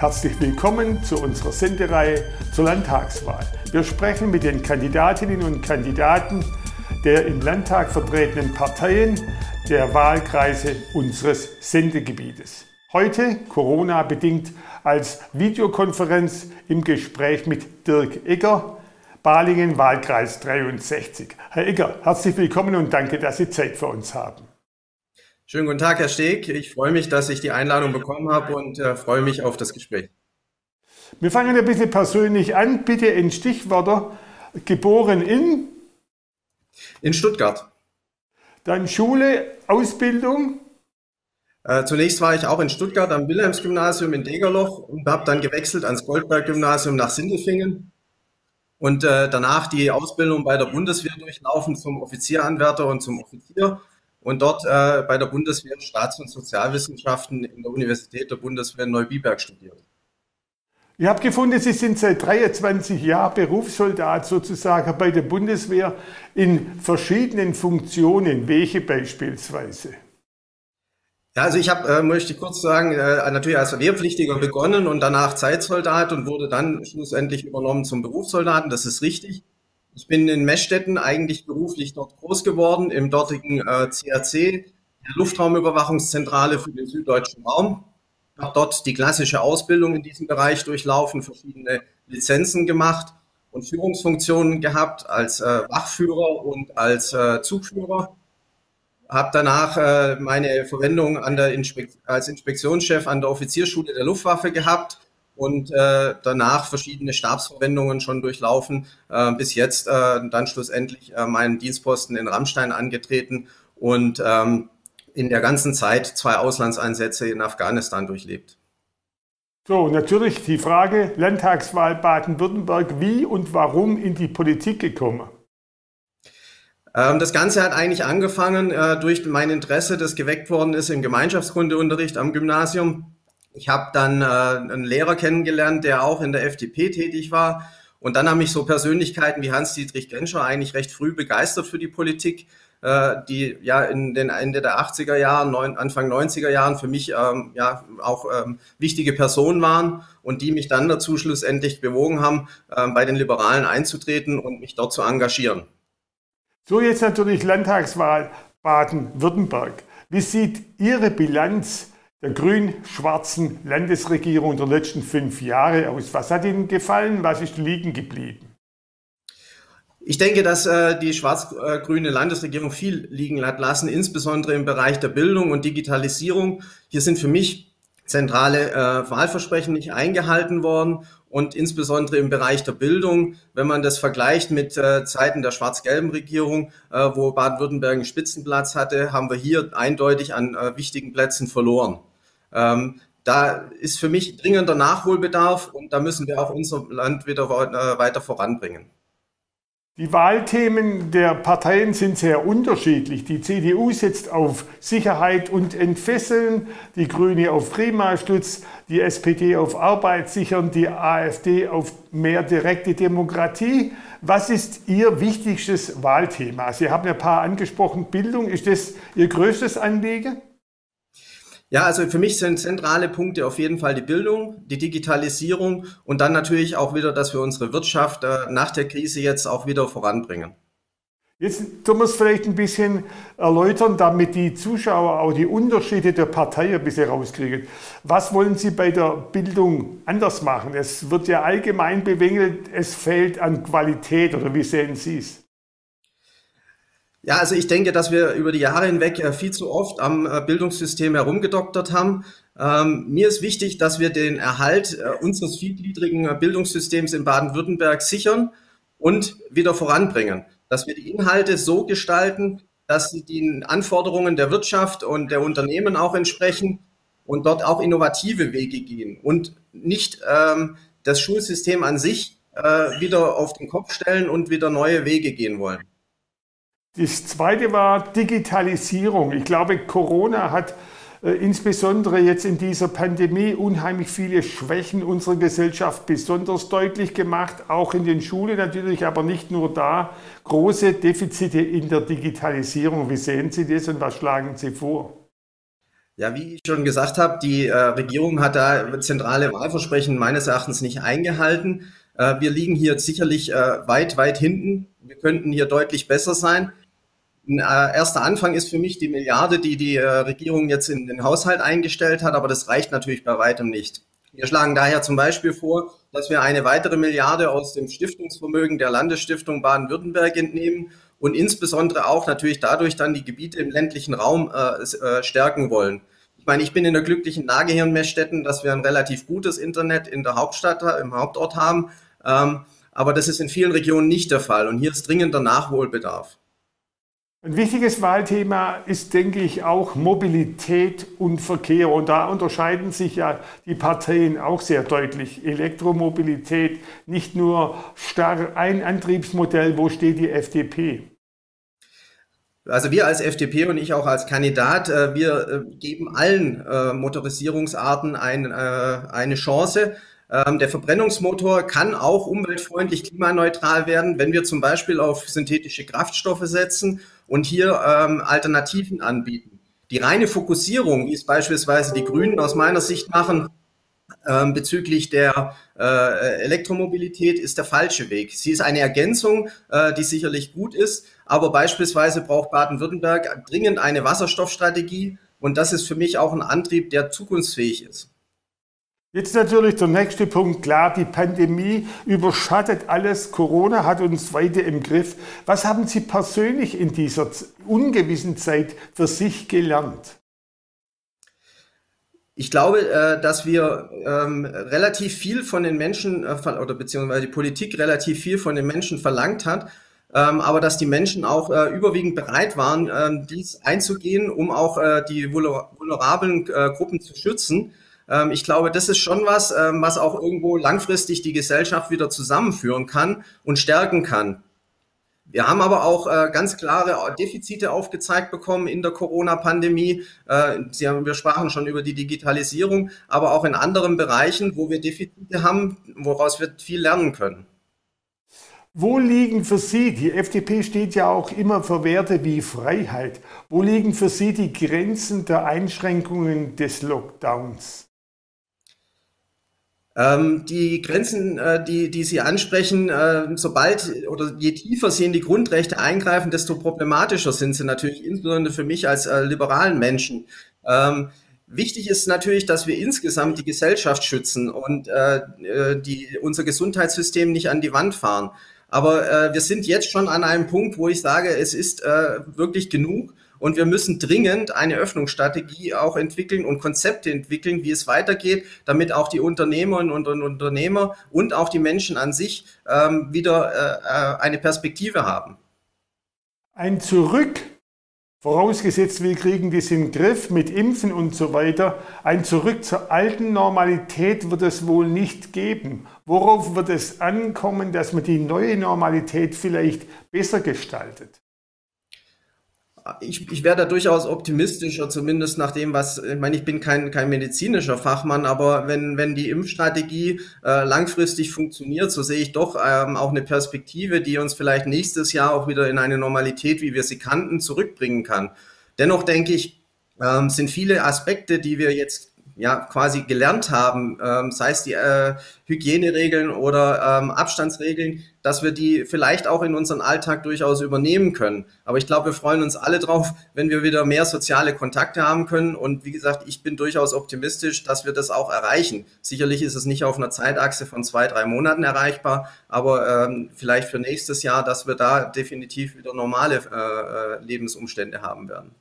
Herzlich willkommen zu unserer Sendereihe zur Landtagswahl. Wir sprechen mit den Kandidatinnen und Kandidaten der im Landtag vertretenen Parteien der Wahlkreise unseres Sendegebietes. Heute, Corona-bedingt, als Videokonferenz im Gespräch mit Dirk Egger, Balingen, Wahlkreis 63. Herr Egger, herzlich willkommen und danke, dass Sie Zeit für uns haben. Schönen guten Tag, Herr Steg. Ich freue mich, dass ich die Einladung bekommen habe und äh, freue mich auf das Gespräch. Wir fangen ein bisschen persönlich an. Bitte in Stichwörter. Geboren in? In Stuttgart. Dann Schule, Ausbildung? Äh, zunächst war ich auch in Stuttgart am Wilhelmsgymnasium in Degerloch und habe dann gewechselt ans Goldberg-Gymnasium nach Sindelfingen und äh, danach die Ausbildung bei der Bundeswehr durchlaufen zum Offizieranwärter und zum Offizier und dort äh, bei der Bundeswehr Staats- und Sozialwissenschaften in der Universität der Bundeswehr in Neubiberg studiert. Ich habe gefunden, Sie sind seit 23 Jahren Berufssoldat sozusagen bei der Bundeswehr in verschiedenen Funktionen. Welche beispielsweise? Ja, also ich habe, äh, möchte kurz sagen, äh, natürlich als Wehrpflichtiger begonnen und danach Zeitsoldat und wurde dann schlussendlich übernommen zum Berufssoldaten. Das ist richtig. Ich bin in Meschstetten eigentlich beruflich dort groß geworden, im dortigen äh, CAC, der Luftraumüberwachungszentrale für den süddeutschen Raum. Habe dort die klassische Ausbildung in diesem Bereich durchlaufen, verschiedene Lizenzen gemacht und Führungsfunktionen gehabt als äh, Wachführer und als äh, Zugführer. Habe danach äh, meine Verwendung an der Inspek als Inspektionschef an der Offizierschule der Luftwaffe gehabt und äh, danach verschiedene Stabsverwendungen schon durchlaufen, äh, bis jetzt äh, dann schlussendlich äh, meinen Dienstposten in Rammstein angetreten und ähm, in der ganzen Zeit zwei Auslandseinsätze in Afghanistan durchlebt. So, natürlich die Frage, Landtagswahl Baden-Württemberg, wie und warum in die Politik gekommen? Ähm, das Ganze hat eigentlich angefangen äh, durch mein Interesse, das geweckt worden ist im Gemeinschaftskundeunterricht am Gymnasium. Ich habe dann äh, einen Lehrer kennengelernt, der auch in der FDP tätig war. Und dann haben mich so Persönlichkeiten wie Hans-Dietrich Genscher eigentlich recht früh begeistert für die Politik, äh, die ja in den Ende der 80er Jahren, neun, Anfang 90er Jahren für mich ähm, ja auch ähm, wichtige Personen waren und die mich dann dazu schlussendlich bewogen haben, äh, bei den Liberalen einzutreten und mich dort zu engagieren. So jetzt natürlich Landtagswahl Baden-Württemberg. Wie sieht Ihre Bilanz der grün-schwarzen Landesregierung der letzten fünf Jahre aus. Was hat Ihnen gefallen? Was ist liegen geblieben? Ich denke, dass äh, die schwarz-grüne Landesregierung viel liegen hat lassen, insbesondere im Bereich der Bildung und Digitalisierung. Hier sind für mich zentrale äh, Wahlversprechen nicht eingehalten worden und insbesondere im Bereich der Bildung, wenn man das vergleicht mit äh, Zeiten der schwarz-gelben Regierung, äh, wo Baden-Württemberg einen Spitzenplatz hatte, haben wir hier eindeutig an äh, wichtigen Plätzen verloren. Ähm, da ist für mich dringender Nachholbedarf und da müssen wir auch unser Land wieder äh, weiter voranbringen. Die Wahlthemen der Parteien sind sehr unterschiedlich. Die CDU setzt auf Sicherheit und Entfesseln, die Grüne auf Klimaschutz, die SPD auf Arbeit sichern, die AfD auf mehr direkte Demokratie. Was ist Ihr wichtigstes Wahlthema? Sie haben ein paar angesprochen. Bildung, ist das Ihr größtes Anliegen? Ja, also für mich sind zentrale Punkte auf jeden Fall die Bildung, die Digitalisierung und dann natürlich auch wieder, dass wir unsere Wirtschaft äh, nach der Krise jetzt auch wieder voranbringen. Jetzt tun wir es vielleicht ein bisschen erläutern, damit die Zuschauer auch die Unterschiede der Partei ein bisschen rauskriegen. Was wollen Sie bei der Bildung anders machen? Es wird ja allgemein bemängelt, es fehlt an Qualität oder wie sehen Sie es? Ja, also ich denke, dass wir über die Jahre hinweg äh, viel zu oft am äh, Bildungssystem herumgedoktert haben. Ähm, mir ist wichtig, dass wir den Erhalt äh, unseres vielgliedrigen Bildungssystems in Baden-Württemberg sichern und wieder voranbringen. Dass wir die Inhalte so gestalten, dass sie den Anforderungen der Wirtschaft und der Unternehmen auch entsprechen und dort auch innovative Wege gehen und nicht ähm, das Schulsystem an sich äh, wieder auf den Kopf stellen und wieder neue Wege gehen wollen. Das zweite war Digitalisierung. Ich glaube, Corona hat äh, insbesondere jetzt in dieser Pandemie unheimlich viele Schwächen unserer Gesellschaft besonders deutlich gemacht, auch in den Schulen natürlich, aber nicht nur da. Große Defizite in der Digitalisierung. Wie sehen Sie das und was schlagen Sie vor? Ja, wie ich schon gesagt habe, die äh, Regierung hat da zentrale Wahlversprechen meines Erachtens nicht eingehalten. Äh, wir liegen hier sicherlich weit, weit hinten. Wir könnten hier deutlich besser sein. Ein äh, erster Anfang ist für mich die Milliarde, die die äh, Regierung jetzt in den Haushalt eingestellt hat, aber das reicht natürlich bei weitem nicht. Wir schlagen daher zum Beispiel vor, dass wir eine weitere Milliarde aus dem Stiftungsvermögen der Landesstiftung Baden-Württemberg entnehmen und insbesondere auch natürlich dadurch dann die Gebiete im ländlichen Raum äh, äh, stärken wollen. Ich meine, ich bin in der glücklichen Lage hier in Messstetten, dass wir ein relativ gutes Internet in der Hauptstadt, im Hauptort haben. Ähm, aber das ist in vielen Regionen nicht der Fall und hier ist dringender Nachholbedarf. Ein wichtiges Wahlthema ist, denke ich, auch Mobilität und Verkehr. Und da unterscheiden sich ja die Parteien auch sehr deutlich. Elektromobilität, nicht nur starr ein Antriebsmodell. Wo steht die FDP? Also wir als FDP und ich auch als Kandidat, äh, wir äh, geben allen äh, Motorisierungsarten ein, eine Chance. Ähm, der Verbrennungsmotor kann auch umweltfreundlich, klimaneutral werden, wenn wir zum Beispiel auf synthetische Kraftstoffe setzen und hier ähm, Alternativen anbieten. Die reine Fokussierung, wie es beispielsweise die Grünen aus meiner Sicht machen, ähm, bezüglich der äh, Elektromobilität ist der falsche Weg. Sie ist eine Ergänzung, äh, die sicherlich gut ist, aber beispielsweise braucht Baden-Württemberg dringend eine Wasserstoffstrategie und das ist für mich auch ein Antrieb, der zukunftsfähig ist. Jetzt natürlich der nächste Punkt. Klar, die Pandemie überschattet alles. Corona hat uns weiter im Griff. Was haben Sie persönlich in dieser ungewissen Zeit für sich gelernt? Ich glaube, äh, dass wir ähm, relativ viel von den Menschen äh, oder beziehungsweise die Politik relativ viel von den Menschen verlangt hat, ähm, aber dass die Menschen auch äh, überwiegend bereit waren, dies einzugehen, um auch die vulnerablen Gruppen zu schützen. Ähm, ich glaube, das ist schon was, ähm, was auch irgendwo langfristig die Gesellschaft wieder zusammenführen kann und stärken kann. Wir haben aber auch äh, ganz klare Defizite aufgezeigt bekommen in der Corona-Pandemie. Äh, wir sprachen schon über die Digitalisierung, aber auch in anderen Bereichen, wo wir Defizite haben, woraus wir viel lernen können. Wo liegen für Sie, die FDP steht ja auch immer für Werte wie Freiheit, wo liegen für Sie die Grenzen der Einschränkungen des Lockdowns? Ähm, die Grenzen, äh, die, die Sie ansprechen, äh, sobald oder je tiefer Sie in die Grundrechte eingreifen, desto problematischer sind sie natürlich, insbesondere für mich als äh, liberalen Menschen. Ähm, wichtig ist natürlich, dass wir insgesamt die Gesellschaft schützen und äh, äh die, unser Gesundheitssystem nicht an die Wand fahren. Aber äh, wir sind jetzt schon an einem Punkt, wo ich sage, es ist äh, wirklich genug. Und wir müssen dringend eine Öffnungsstrategie auch entwickeln und Konzepte entwickeln, wie es weitergeht, damit auch die Unternehmerinnen und Unternehmer und auch die Menschen an sich ähm, wieder äh, äh, eine Perspektive haben. Ein Zurück, vorausgesetzt wir kriegen das den Griff mit Impfen und so weiter, ein Zurück zur alten Normalität wird es wohl nicht geben. Worauf wird es ankommen, dass man die neue Normalität vielleicht besser gestaltet? Ich, ich wäre da durchaus optimistischer, zumindest nach dem, was, ich meine, ich bin kein, kein medizinischer Fachmann, aber wenn, wenn die Impfstrategie äh, langfristig funktioniert, so sehe ich doch ähm, auch eine Perspektive, die uns vielleicht nächstes Jahr auch wieder in eine Normalität, wie wir sie kannten, zurückbringen kann. Dennoch denke ich, ähm, sind viele Aspekte, die wir jetzt ja quasi gelernt haben, ähm, sei es die äh, Hygieneregeln oder ähm, Abstandsregeln, dass wir die vielleicht auch in unseren Alltag durchaus übernehmen können. Aber ich glaube, wir freuen uns alle drauf, wenn wir wieder mehr soziale Kontakte haben können. Und wie gesagt, ich bin durchaus optimistisch, dass wir das auch erreichen. Sicherlich ist es nicht auf einer Zeitachse von zwei, drei Monaten erreichbar, aber ähm, vielleicht für nächstes Jahr, dass wir da definitiv wieder normale äh, äh Lebensumstände haben werden.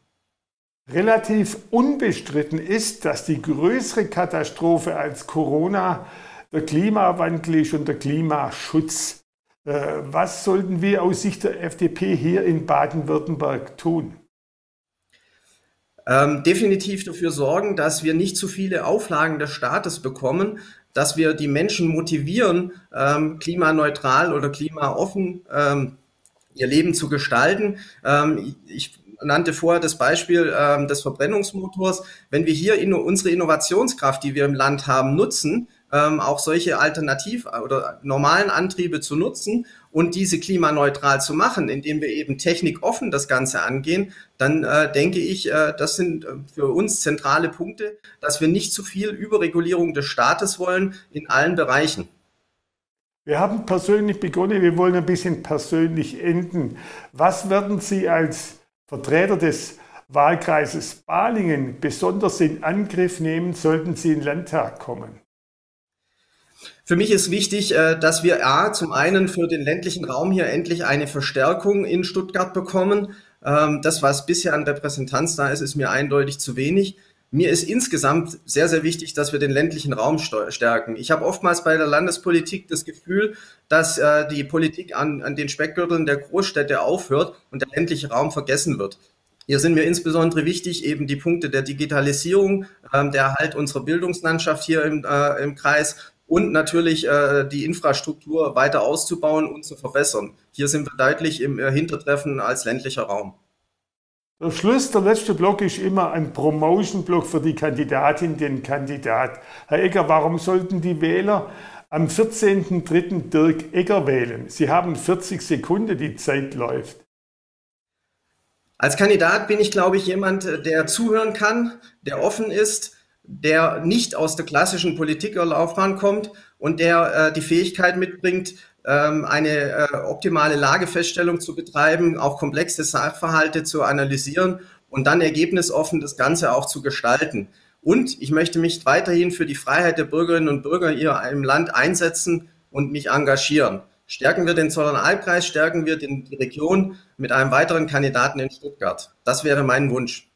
Relativ unbestritten ist, dass die größere Katastrophe als Corona der Klimawandel ist und der Klimaschutz. Äh, was sollten wir aus Sicht der FDP hier in Baden-Württemberg tun? Ähm, definitiv dafür sorgen, dass wir nicht zu viele Auflagen des Staates bekommen, dass wir die Menschen motivieren, ähm, klimaneutral oder klimaoffen ähm, ihr Leben zu gestalten. Ähm, ich nannte vorher das Beispiel ähm, des Verbrennungsmotors. Wenn wir hier in, unsere Innovationskraft, die wir im Land haben, nutzen, ähm, auch solche Alternativ- oder normalen Antriebe zu nutzen und diese klimaneutral zu machen, indem wir eben technikoffen das Ganze angehen, dann äh, denke ich, äh, das sind äh, für uns zentrale Punkte, dass wir nicht zu viel Überregulierung des Staates wollen in allen Bereichen. Wir haben persönlich begonnen, wir wollen ein bisschen persönlich enden. Was werden Sie als Vertreter des Wahlkreises Balingen besonders in Angriff nehmen, sollten Sie in den Landtag kommen? Für mich ist wichtig, äh, dass wir A, zum einen für den ländlichen Raum hier endlich eine Verstärkung in Stuttgart bekommen. Ähm, das, was bisher an Repräsentanz da ist, ist mir eindeutig zu wenig. Mir ist insgesamt sehr, sehr wichtig, dass wir den ländlichen Raum stärken. Ich habe oftmals bei der Landespolitik das Gefühl, dass äh, die Politik an, an den Speckgürteln der Großstädte aufhört und der ländliche Raum vergessen wird. Hier sind mir insbesondere wichtig eben die Punkte der Digitalisierung, ähm, der Erhalt unserer Bildungslandschaft hier im, äh, im Kreis und natürlich äh, die Infrastruktur weiter auszubauen und zu verbessern. Hier sind wir deutlich im äh, Hintertreffen als ländlicher Raum. Der Schluss, der letzte Block ist immer ein Promotion-Block für die Kandidatin, den Kandidat. Herr Egger, warum sollten die Wähler am 14.03. Dirk Egger wählen? Sie haben 40 Sekunden, die Zeit läuft. Als Kandidat bin ich, glaube ich, jemand, der zuhören kann, der offen ist, der nicht aus der klassischen Politikerlaufbahn kommt und der äh, die Fähigkeit mitbringt, ähm, eine äh, optimale Lagefeststellung zu betreiben, auch komplexe Sachverhalte zu analysieren und dann ergebnisoffen das Ganze auch zu gestalten. Und ich möchte mich weiterhin für die Freiheit der Bürgerinnen und Bürger hier im Land einsetzen und mich engagieren. Stärken wir den Zollernalbkreis, stärken wir den, die Region mit einem weiteren Kandidaten in Stuttgart. Das wäre mein Wunsch.